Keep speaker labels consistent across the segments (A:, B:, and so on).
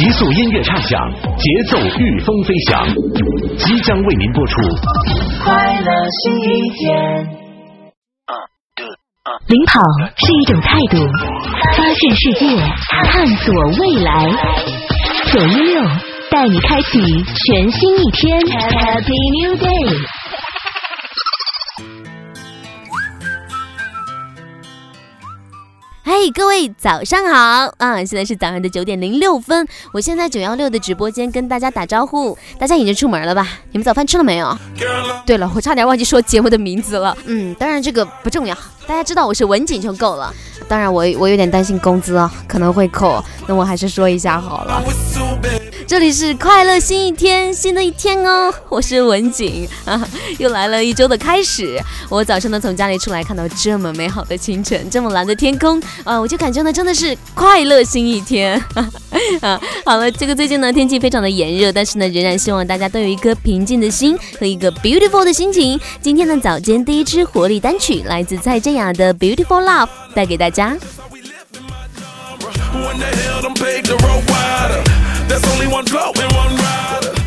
A: 极速音乐畅享，节奏御风飞翔，即将为您播出。
B: 快乐新一天。
C: 领跑是一种态度，发现世界，探索未来。九一六带你开启全新一天，Happy New Day。
D: 嘿，各位早上好啊！现在是早上的九点零六分，我现在九幺六的直播间跟大家打招呼。大家已经出门了吧？你们早饭吃了没有？对了，我差点忘记说节目的名字了。嗯，当然这个不重要，大家知道我是文景就够了。当然我我有点担心工资啊，可能会扣，那我还是说一下好了。这里是快乐新一天，新的一天哦！我是文景啊，又来了一周的开始。我早上呢从家里出来，看到这么美好的清晨，这么蓝的天空啊，我就感觉呢真的是快乐新一天啊！啊好了，这个最近呢天气非常的炎热，但是呢仍然希望大家都有一颗平静的心和一个 beautiful 的心情。今天的早间第一支活力单曲来自蔡健雅的 Beautiful Love，带给大家。That's only one flow and one
E: ride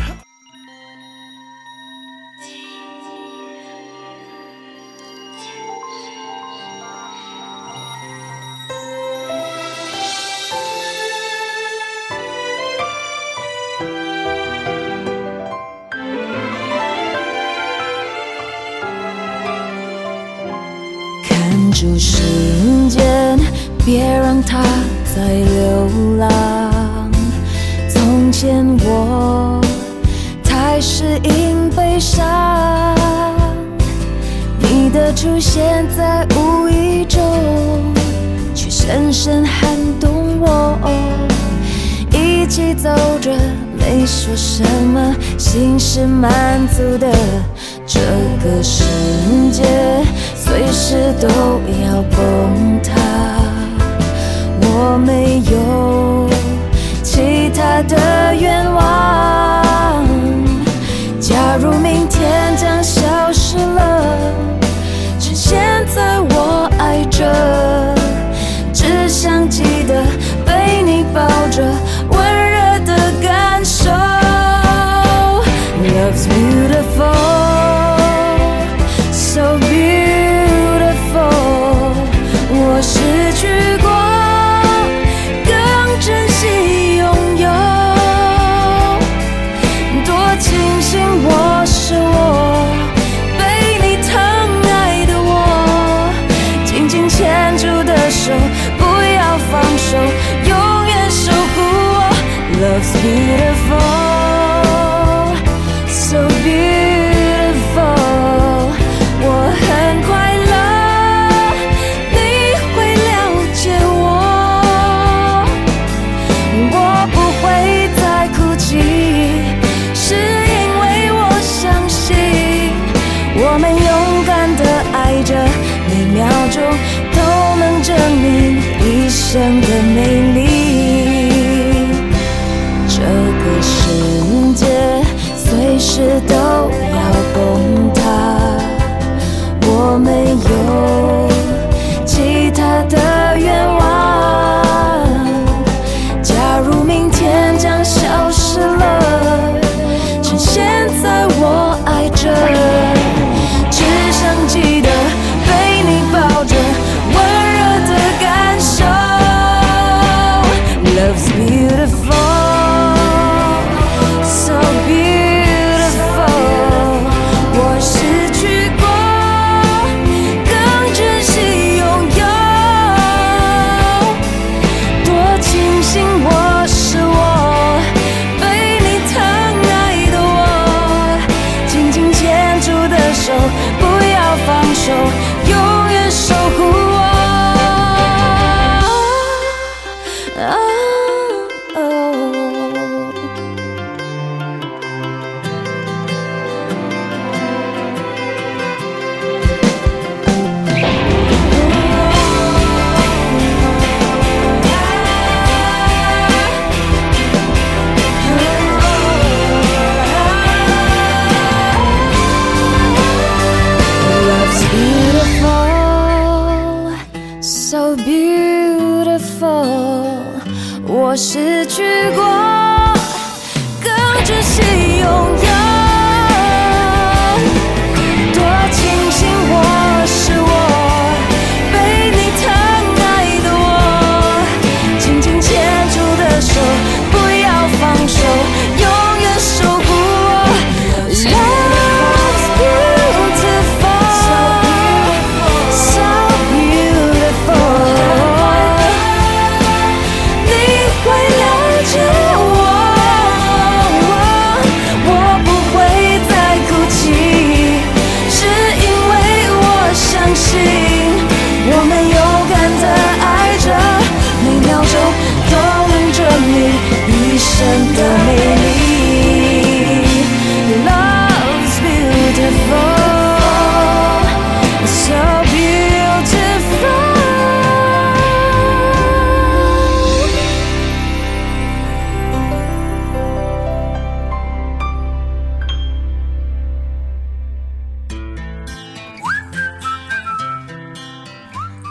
E: 见我太适应悲伤，你的出现在无意中，却深深撼动我。一起走着，没说什么，心是满足的。这个世界随时都要崩塌，我没有。其他的愿望，假如明天将消失了，趁现在我爱着，只想记得被你抱着，温热的感受。Love's beautiful.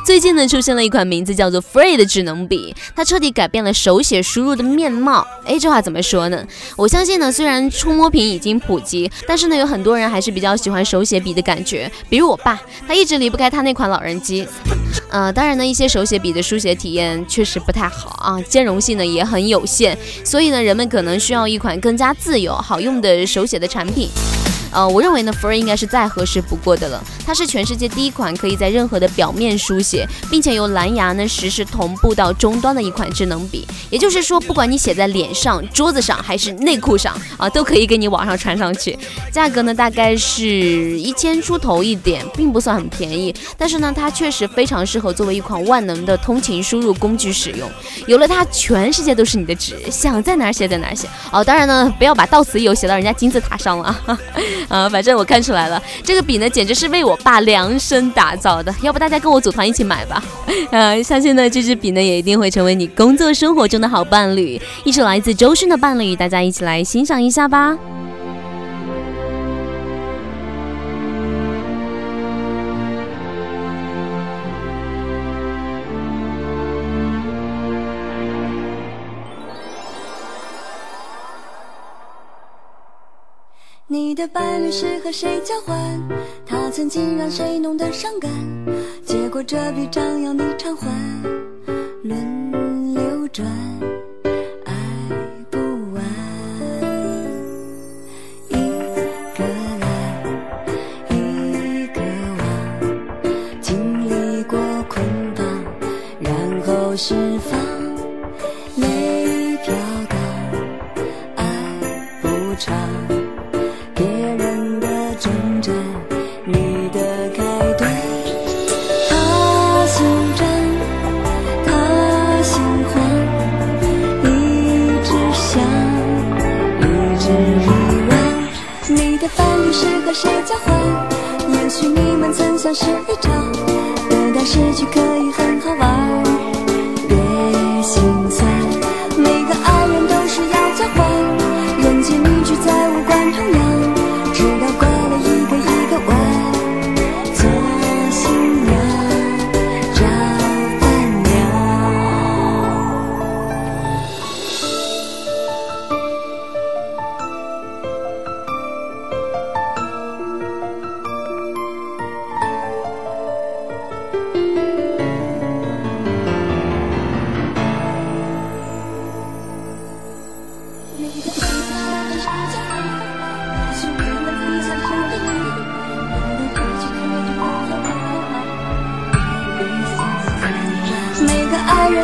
D: 最近呢，出现了一款名字叫做 Free 的智能笔，它彻底改变了手写输入的面貌。哎，这话怎么说呢？我相信呢，虽然触摸屏已经普及，但是呢，有很多人还是比较喜欢手写笔的感觉。比如我爸，他一直离不开他那款老人机。呃，当然呢，一些手写笔的书写体验确实不太好啊，兼容性呢也很有限，所以呢，人们可能需要一款更加自由、好用的手写的产品。呃，我认为呢，Free 应该是再合适不过的了。它是全世界第一款可以在任何的表面书写，并且由蓝牙呢实时同步到终端的一款智能笔。也就是说，不管你写在脸上、桌子上还是内裤上啊，都可以给你往上传上去。价格呢大概是一千出头一点，并不算很便宜。但是呢，它确实非常适合作为一款万能的通勤输入工具使用。有了它，全世界都是你的纸，想在哪儿写在哪儿写。哦，当然呢，不要把到此一游写到人家金字塔上了。啊，反正我看出来了，这个笔呢，简直是为我爸量身打造的。要不大家跟我组团一起买吧？呃，相信呢，这支笔呢，也一定会成为你工作生活中的好伴侣。一首来自周迅的伴侣，大家一起来欣赏一下吧。
F: 你的伴侣是和谁交换？他曾经让谁弄得伤感？结果这笔账要你偿还，轮流转，爱不完。一个来，一个往，经历过捆绑，然后释放，是和谁交换？也许你们曾相识一场，得到失去可以很好玩，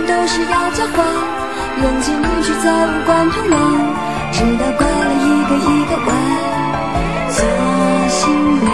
F: 都是要交换，人间离去再无关痛痒，直到拐了一个一个弯，做新娘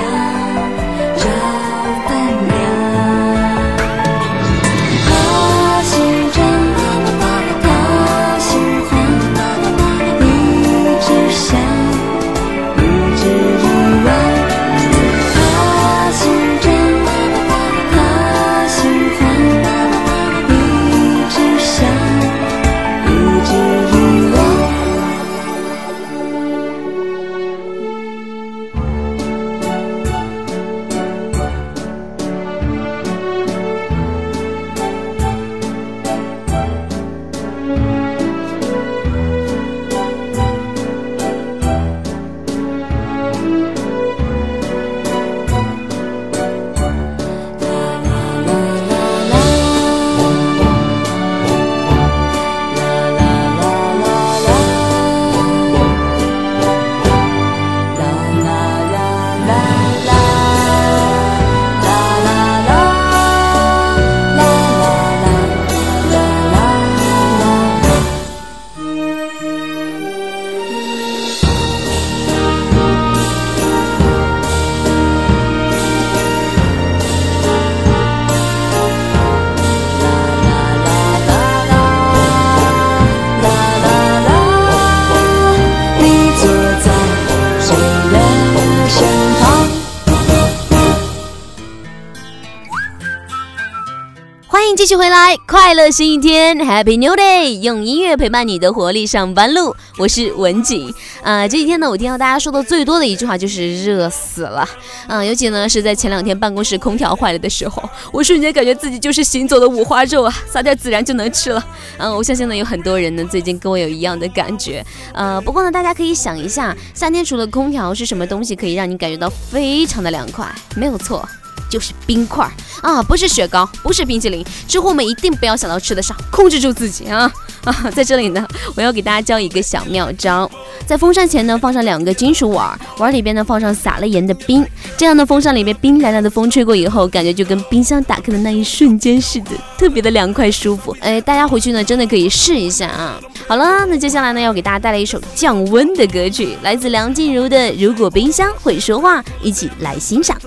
D: 快乐新一天，Happy New Day！用音乐陪伴你的活力上班路，我是文景。啊、这几天呢，我听到大家说的最多的一句话就是热死了。啊、尤其呢是在前两天办公室空调坏了的时候，我瞬间感觉自己就是行走的五花肉啊，撒点孜然就能吃了。嗯、我相信呢有很多人呢最近跟我有一样的感觉。呃，不过呢大家可以想一下，夏天除了空调是什么东西可以让你感觉到非常的凉快？没有错。就是冰块儿啊，不是雪糕，不是冰淇淋。吃货们一定不要想到吃得上，控制住自己啊啊！在这里呢，我要给大家教一个小妙招，在风扇前呢放上两个金属碗，碗里边呢放上撒了盐的冰，这样呢风扇里面冰凉凉的风吹过以后，感觉就跟冰箱打开的那一瞬间似的，特别的凉快舒服。哎，大家回去呢真的可以试一下啊。好了，那接下来呢要给大家带来一首降温的歌曲，来自梁静茹的《如果冰箱会说话》，一起来欣赏。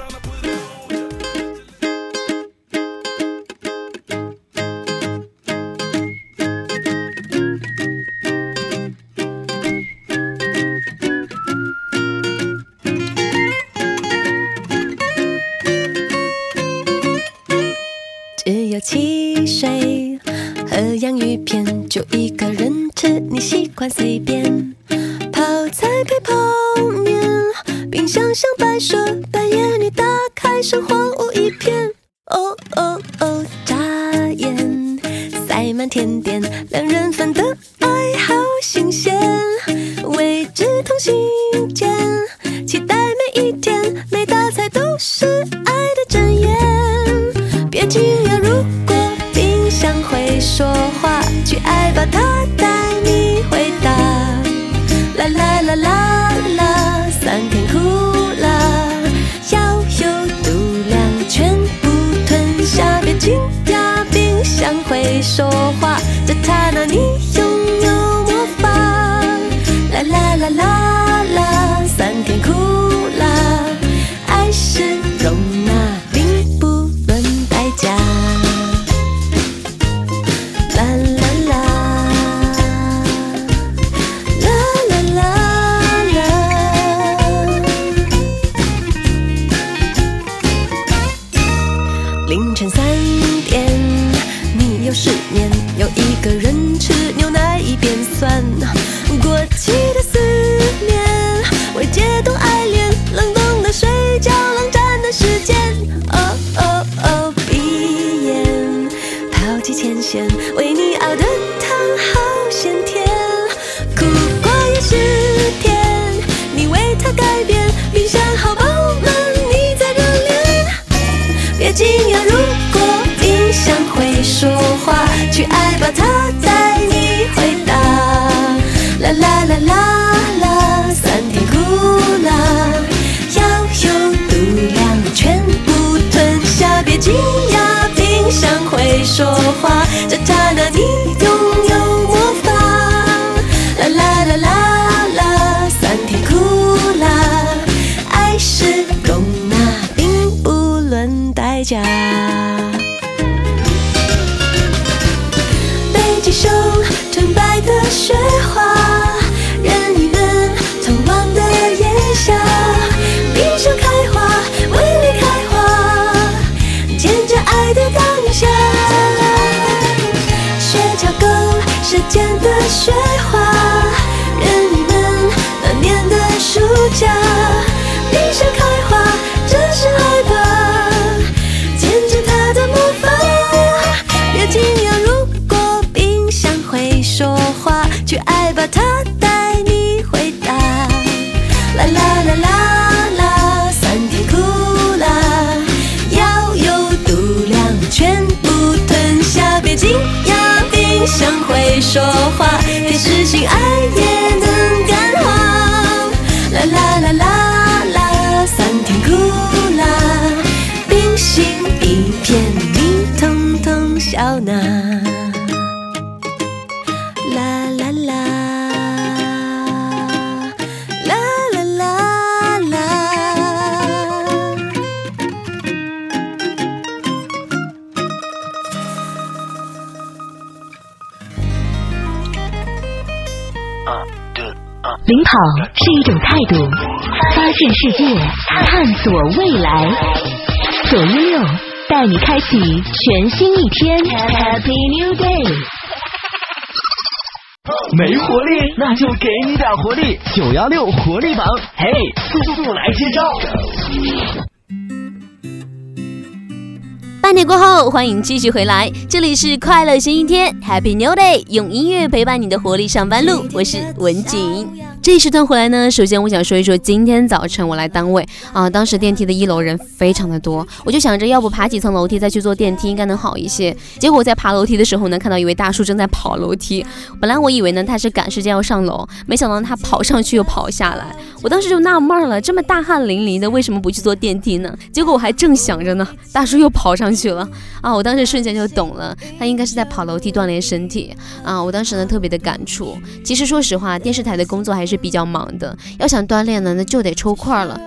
G: 吃，你习惯随便。泡菜配泡面，冰箱像摆设，半夜你打开，生荒芜一片。哦哦哦，眨眼塞满甜点，两人份的爱好新鲜，未知同心间，期待每一天，每道菜都是爱的箴言。别惊讶，如果冰箱会说话，去爱吧，它家。北极熊纯白的雪花，说话，
C: 发现世界，探索未来。九一六带你开启全新一天，Happy New Day。
H: 没活力，那就给你点活力。九幺六活力榜，嘿，速速来接招！
B: 半点过后，欢迎继续回来，这里是快乐新一天，Happy New Day，用音乐陪伴你的活力上班路，我是文景。这一时段回来呢，首先我想说一说今天早晨我来单位啊，当时电梯的一楼人非常的多，我就想着要不爬几层楼梯再去坐电梯应该能好一些。结果我在爬楼梯的时候呢，看到一位大叔正在跑楼梯，本来我以为呢他是赶时间要上楼，没想到他跑上去又跑下来，我当时就纳闷了，这么大汗淋漓的，为什么不去坐电梯呢？结果我还正想着呢，大叔又跑上去了啊！我当时瞬间就懂了，他应该是在跑楼梯锻炼身体啊！我当时呢特别的感触。其实说实话，电视台的工作还是比较忙的，要想锻炼呢，那就得抽空了。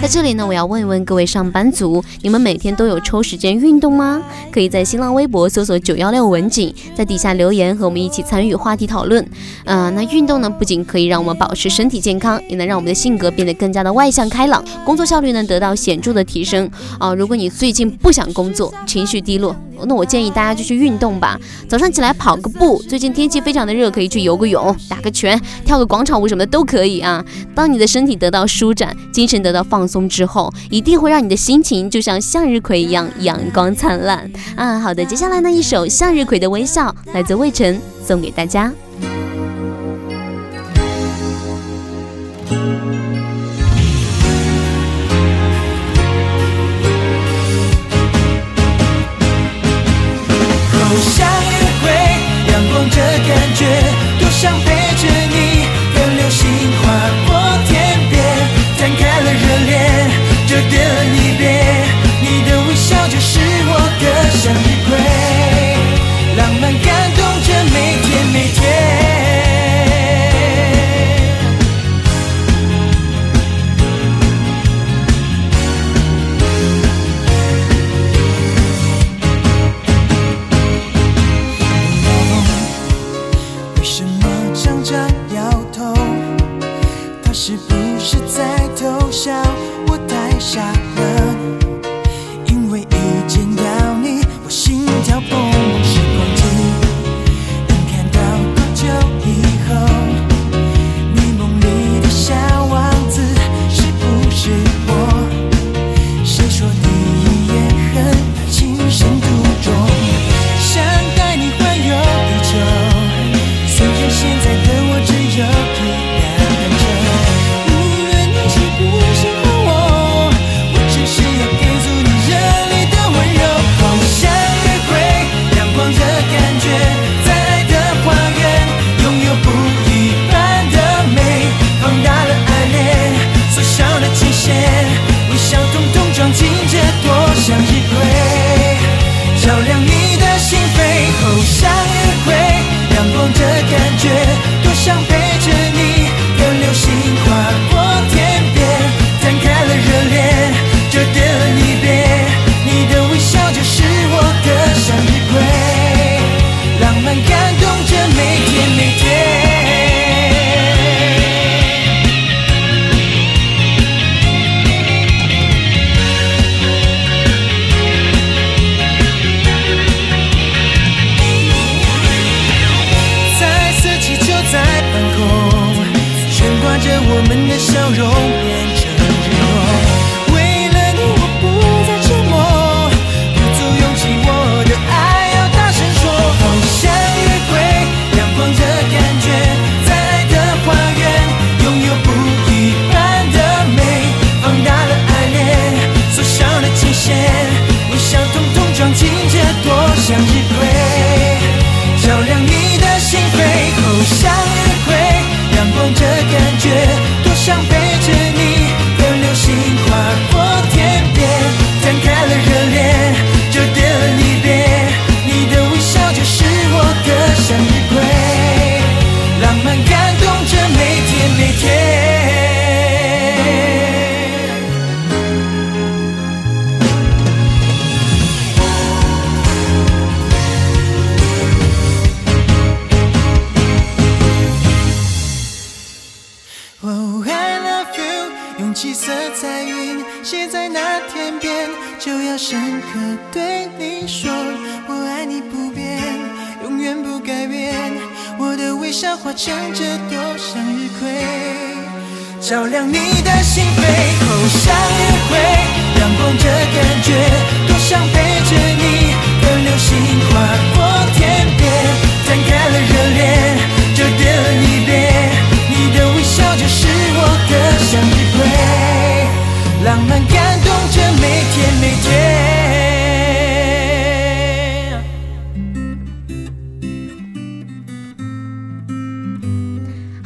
B: 在这里呢，我要问一问各位上班族，你们每天都有抽时间运动吗？可以在新浪微博搜索九幺六文景，在底下留言和我们一起参与话题讨论。嗯、那运动呢，不仅可以让我们保持身体健康，也能让我们的性格变得更加的外向开朗，工作效率呢得到显著的提升。啊、如果你最近不想工作，情绪低落，那我建议大家就去运动吧。早上起来跑个步，最近天气非常的热，可以去游个泳、打个拳、跳个广场舞什么的都可以啊。当你的身体得到舒展，精神得到放松之后，一定会让你的心情就像向日葵一样阳光灿烂啊！好的，接下来呢，一首向日葵的微笑来自魏晨，送给大家。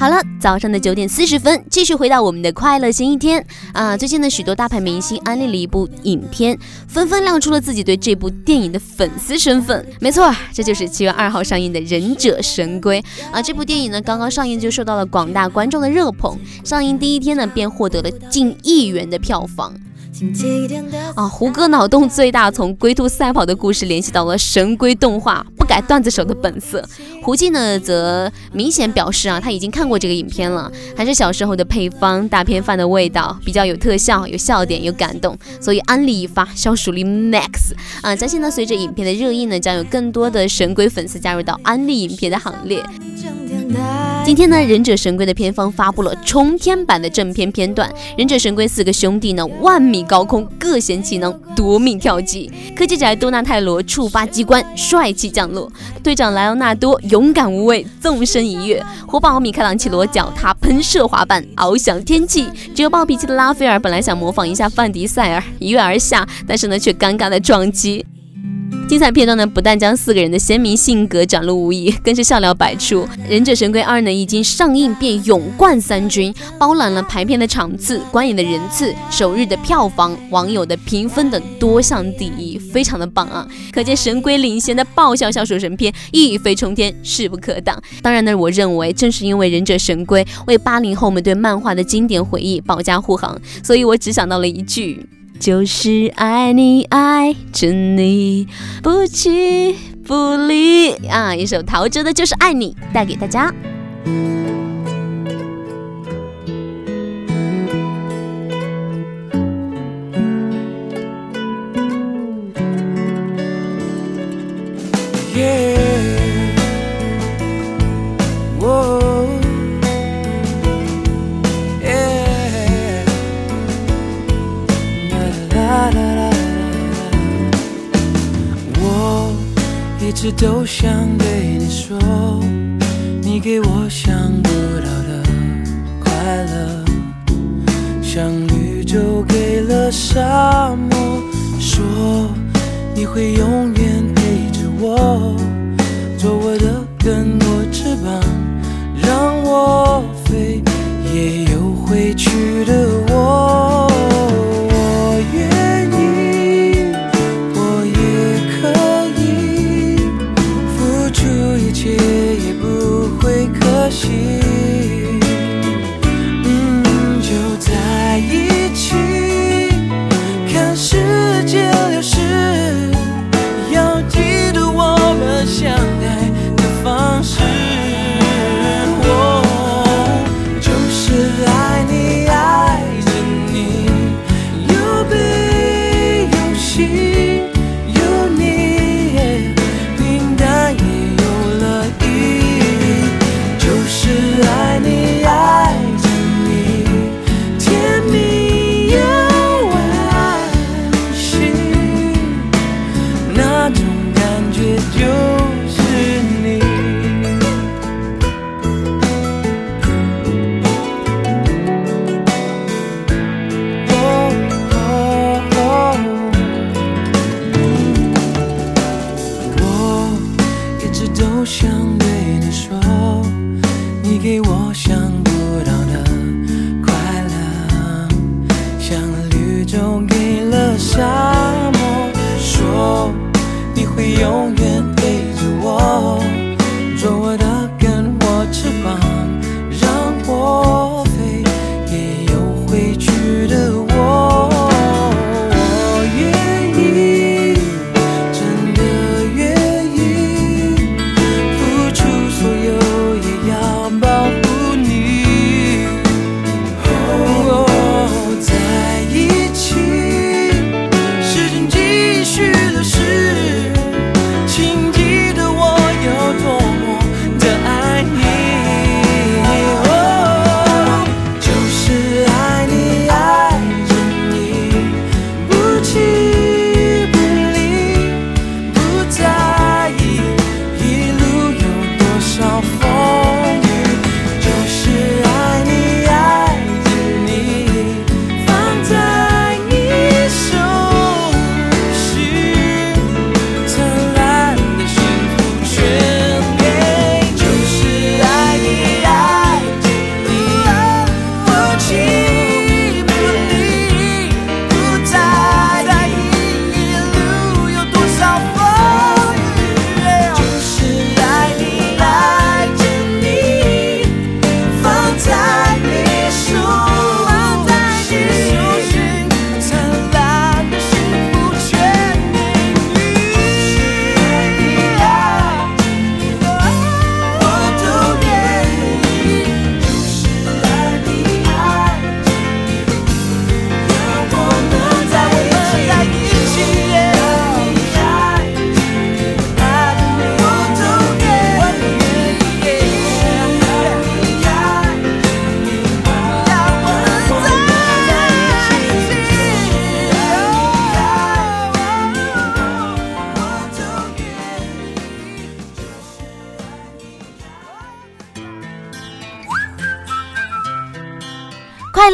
I: 好了，
D: 早上的九点四十分，继续回到我们的快乐星期天啊！最近呢，许多大牌明星安利了一部影片，纷纷亮出了自己对这部电影的粉丝身份。没错，这就是七月二号上映的《忍者神龟》啊！这部电影呢，刚刚上映就受到了广大观众的热捧，上映第一天呢，便获得了近亿元的票房。啊，胡歌脑洞最大，从龟兔赛跑的故事联系到了神龟动画，不改段子手的本色。胡静呢，则明显表示啊，他已经看过这个影片了，还是小时候的配方，大片饭的味道，比较有特效、有笑点、有感动，所以安利一发，消暑力 max 啊！相信呢，随着影片的热映呢，将有更多的神龟粉丝加入到安利影片的行列。今天呢，《忍者神龟》的片方发布了冲天版的正片片段。忍者神龟四个兄弟呢，万米高空各显其能，夺命跳级。科技宅多纳泰罗触发机关，帅气降落。队长莱昂纳多勇敢无畏，纵身一跃。活宝米开朗基罗脚踏喷射滑板，翱翔天际。只有暴脾气的拉斐尔本来想模仿一下范迪塞尔，一跃而下，但是呢，却尴尬的撞击。精彩片段呢，不但将四个人的鲜明性格展露无遗，更是笑料百出。《忍者神龟二》呢，一经上映便勇冠三军，包揽了排片的场次、观影的人次、首日的票房、网友的评分等多项第一，非常的棒啊！可见神龟领衔的爆笑笑鼠神片一飞冲天，势不可挡。当然呢，我认为正是因为《忍者神龟》为八零后们对漫画的经典回忆保驾护航，所以我只想到了一句。就是爱你爱着你不弃不离啊！一首陶喆的《就是爱你》带给大家。
B: 一直都想对你说，你给我想不到的快乐，像绿洲给了沙漠。说你会永远陪着我，做我的更多翅膀，让我飞，也有回去的我。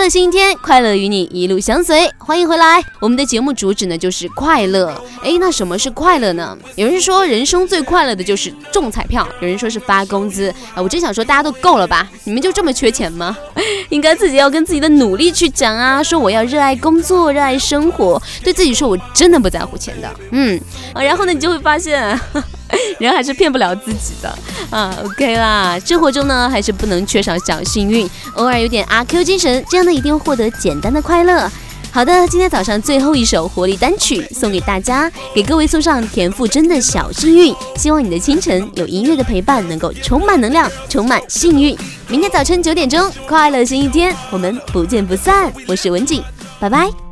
D: 快乐星期天，快乐与你一路相随，欢迎回来。我们的节目主旨呢就是快乐。哎，那什么是快乐呢？有人说人生最快乐的就是中彩票，有人说是发工资啊。我真想说大家都够了吧？你们就这么缺钱吗？应该自己要跟自己的努力去讲啊，说我要热爱工作，热爱生活，对自己说我真的不在乎钱的。嗯，啊，然后呢，你就会发现。人还是骗不了自己的啊，OK 啦，生活中呢还是不能缺少小幸运，偶尔有点阿 Q 精神，这样呢一定获得简单的快乐。好的，今天早上最后一首活力单曲送给大家，给各位送上田馥甄的小幸运，希望你的清晨有音乐的陪伴，能够充满能量，充满幸运。明天早晨九点钟，快乐新一天，我们不见不散。我是文景，拜拜。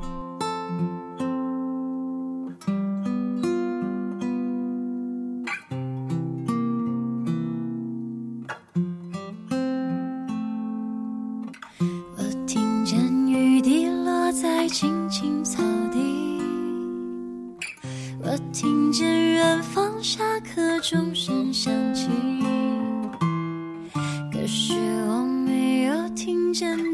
E: 我听见远方下课钟声响起可是我没有听见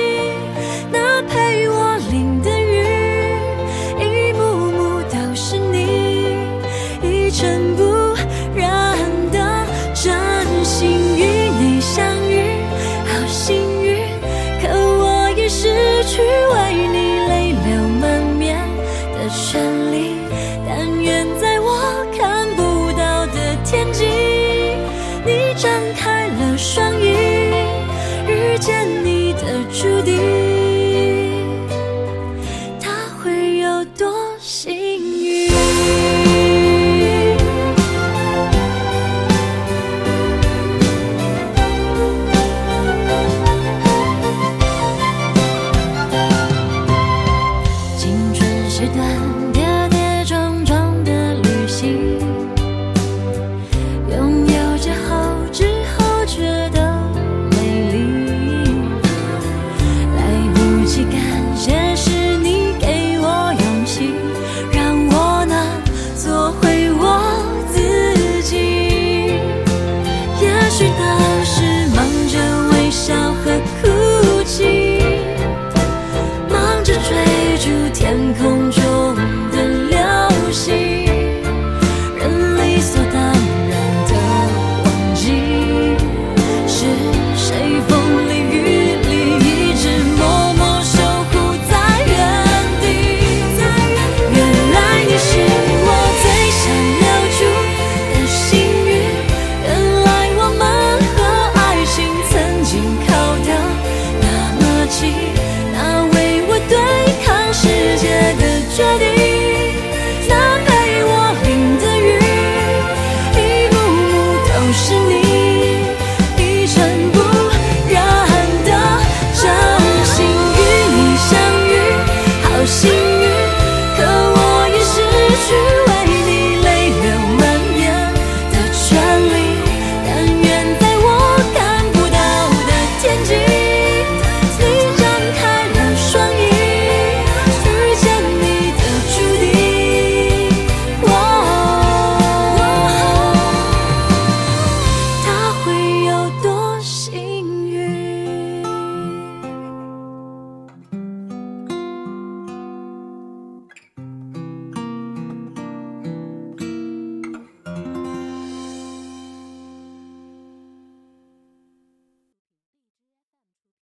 E: 心。